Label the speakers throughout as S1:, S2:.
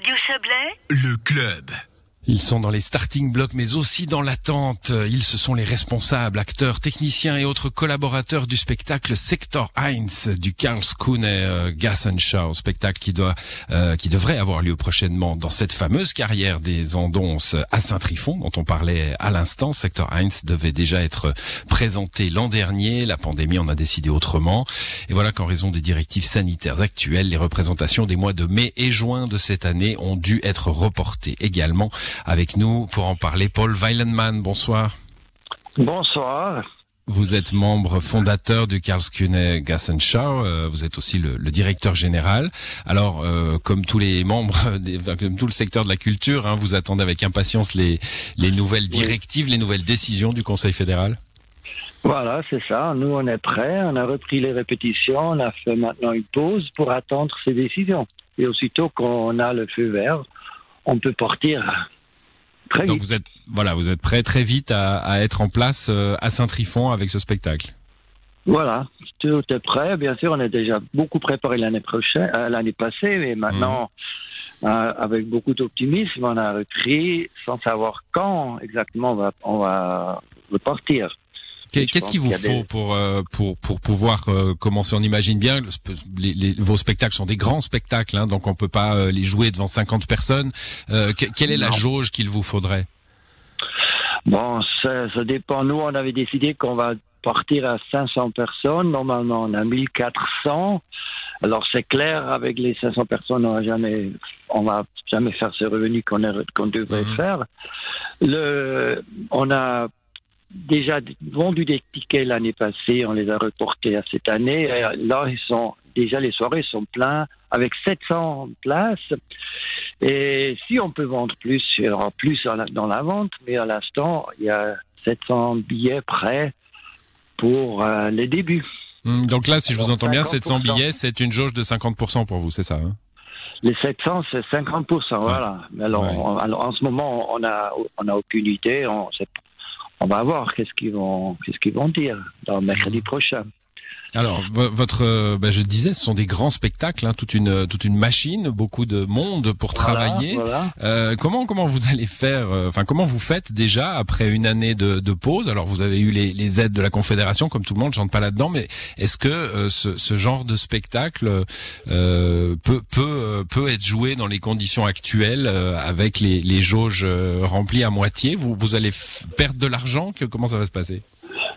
S1: Radio Chablais,
S2: Le club.
S3: Ils sont dans les starting blocks, mais aussi dans l'attente. Ils, ce sont les responsables, acteurs, techniciens et autres collaborateurs du spectacle Sector Heinz du Karlskrone euh, Gassenschau, spectacle qui doit, euh, qui devrait avoir lieu prochainement dans cette fameuse carrière des Andonces à Saint-Trifon, dont on parlait à l'instant. Sector Heinz devait déjà être présenté l'an dernier. La pandémie en a décidé autrement. Et voilà qu'en raison des directives sanitaires actuelles, les représentations des mois de mai et juin de cette année ont dû être reportées également. Avec nous pour en parler, Paul Weilenmann, bonsoir.
S4: Bonsoir.
S3: Vous êtes membre fondateur du Karlskrone Gassenschau, euh, vous êtes aussi le, le directeur général. Alors, euh, comme tous les membres, des, comme tout le secteur de la culture, hein, vous attendez avec impatience les, les nouvelles directives, les nouvelles décisions du Conseil fédéral?
S4: Voilà, c'est ça. Nous, on est prêts. On a repris les répétitions. On a fait maintenant une pause pour attendre ces décisions. Et aussitôt qu'on a le feu vert, on peut partir très
S3: Donc
S4: vite.
S3: vous êtes, voilà, vous êtes prêt très vite à, à être en place euh, à Saint-Trifon avec ce spectacle.
S4: Voilà, tout est prêt. Bien sûr, on a déjà beaucoup préparé l'année prochaine, euh, l'année passée, mais maintenant, euh, avec beaucoup d'optimisme, on a repris sans savoir quand exactement on va, on va repartir.
S3: Qu'est-ce qu'il vous faut
S4: des-
S3: pour euh, pour pour pouvoir euh, commencer On imagine bien, les, les- vos spectacles sont des grands spectacles, hein, donc on peut pas euh, les jouer devant 50 personnes. Euh, que- quelle est la
S4: Non.
S3: jauge qu'il vous faudrait?
S4: Bon, ça, ça dépend. Nous, on avait décidé qu'on va partir à 500 personnes. Normalement, on a 1400. Alors, c'est clair, avec les 500 personnes, on va jamais, on va jamais faire ce revenu qu'on devrait
S3: Mhm.
S4: faire. Le, on a déjà vendu des tickets l'année passée. On les a reportés à cette année. Et là, ils sont, déjà, les soirées sont pleines avec 700 places. Et si on peut vendre plus, il y aura plus dans la, vente, mais à l'instant, il y a 700 billets prêts pour euh, les débuts.
S3: Hum, Donc là, si je vous entends bien, 700
S4: 50%.
S3: billets, c'est une jauge de 50% pour vous, c'est ça hein?
S4: Les 700, c'est 50%, voilà. Alors,
S3: Ouais.
S4: on- alors, en ce moment, on a, on a aucune idée. On, sait- on va voir qu'est-ce qu'ils vont, qu'est-ce qu'ils vont dire dans mercredi prochain.
S3: Alors, vo- votre, euh, ben, je disais, ce sont des grands spectacles, hein, toute une toute une machine, beaucoup de monde pour travailler.
S4: Voilà,
S3: Euh, comment comment vous allez faire euh, Enfin, comment vous faites déjà après une année de, de pause? Alors, vous avez eu les, les aides de la Confédération, comme tout le monde, je rentre pas là-dedans, mais est-ce que euh, ce, ce genre de spectacle euh, peut peut euh, peut être joué dans les conditions actuelles euh, avec les, les jauges remplies à moitié? Vous vous allez perdre de l'argent? Comment ça va se passer?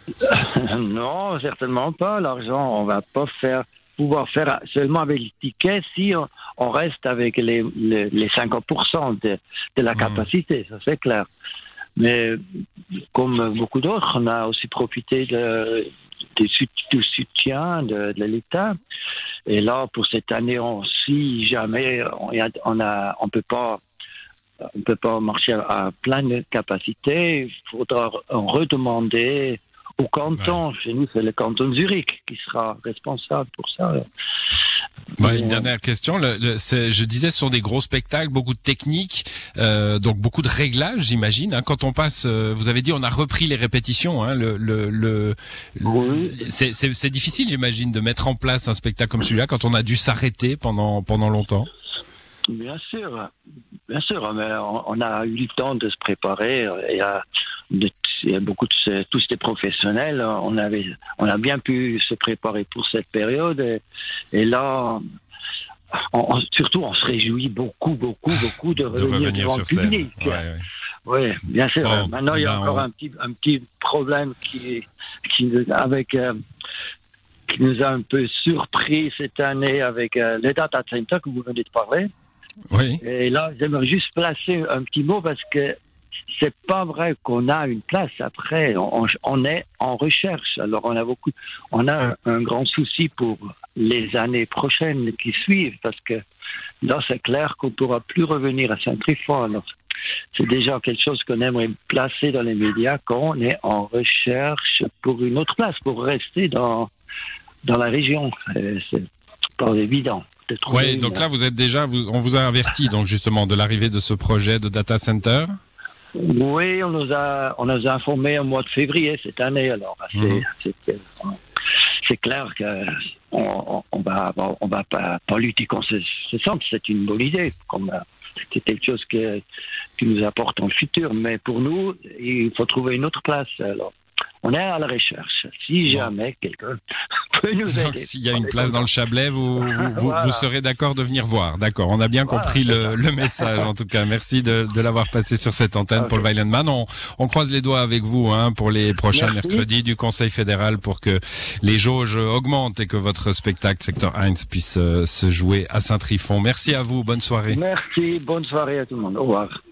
S4: non, certainement pas. L'argent, on va pas faire, pouvoir faire seulement avec les tickets si on, on reste avec les, les, les 50% de, de la
S3: Mhm.
S4: capacité, ça c'est clair. Mais comme beaucoup d'autres, on a aussi profité de, du soutien de, de l'État. Et là, pour cette année, on, si jamais on, a- on a, on peut pas on peut pas marcher à pleine capacité, il faudra redemander au canton. Chez nous, c'est le canton de Zurich qui sera responsable pour ça.
S3: Une dernière question. Le, le- c'est- je disais, ce sont des gros spectacles, beaucoup de techniques, euh, donc beaucoup de réglages, j'imagine. hein. Quand on passe, euh, vous avez dit, on a repris les répétitions. Hein, le, le, le,
S4: Oui.
S3: c'est, difficile, j'imagine, de mettre en place un spectacle comme celui-là quand on a dû s'arrêter pendant pendant longtemps.
S4: Bien sûr, bien sûr, mais on, on a eu le temps de se préparer. Il y a, de- il y a beaucoup de tous ces professionnels. On avait, on a bien pu se préparer pour cette période. Et, et là, on- on- surtout, on se réjouit beaucoup, beaucoup, beaucoup de
S3: De
S4: revenir,
S3: revenir
S4: devant
S3: sur
S4: le
S3: scène.
S4: public.
S3: Ouais, ouais.
S4: Oui, bien sûr.
S3: Bon,
S4: Maintenant, il y a
S3: ben,
S4: encore un petit, un petit problème qui, qui nous- avec, euh, qui nous a un peu surpris cette année avec euh, le data center que vous venez de parler.
S3: Oui.
S4: Et là, j'aimerais juste placer un petit mot parce que c'est pas vrai qu'on a une place après. On, on est en recherche. Alors, on a beaucoup, on a un, grand souci pour les années prochaines qui suivent parce que là, c'est clair qu'on pourra plus revenir à Saint-Trifon. C'est déjà quelque chose qu'on aimerait placer dans les médias qu'on est en recherche pour une autre place, pour rester dans, dans la région. Euh, C'est pas évident. une-
S3: donc là, vous êtes déjà, vous, on vous a averti, donc justement, de l'arrivée de ce projet de data center.
S4: Oui, on nous a, on nous a informé au mois de février cette année. Alors, c'est,
S3: Mhm.
S4: c'est- c'est clair que on, on, va on va pas, pas lutter contre ce, centre. C'est une bonne idée. Comme euh, c'est quelque chose que, qui nous apporte en futur. Mais pour nous, il faut trouver une autre place. Alors, on est à la recherche. Si jamais quelqu'un peut nous aider.
S3: S'il y a une place dans le Chablais, vous, vous, vous, serez d'accord de venir voir. D'accord. On a bien compris le, le, message, en tout cas. Merci de, de l'avoir passé sur cette antenne pour le Violentman. On, on croise les doigts avec vous hein, pour les prochains mercredis du Conseil fédéral pour que les jauges augmentent et que votre spectacle Secteur Heinz puisse euh, se jouer à Saint-Trifon. Merci à vous. Bonne soirée.
S4: Merci. Bonne soirée à tout le monde. Au revoir.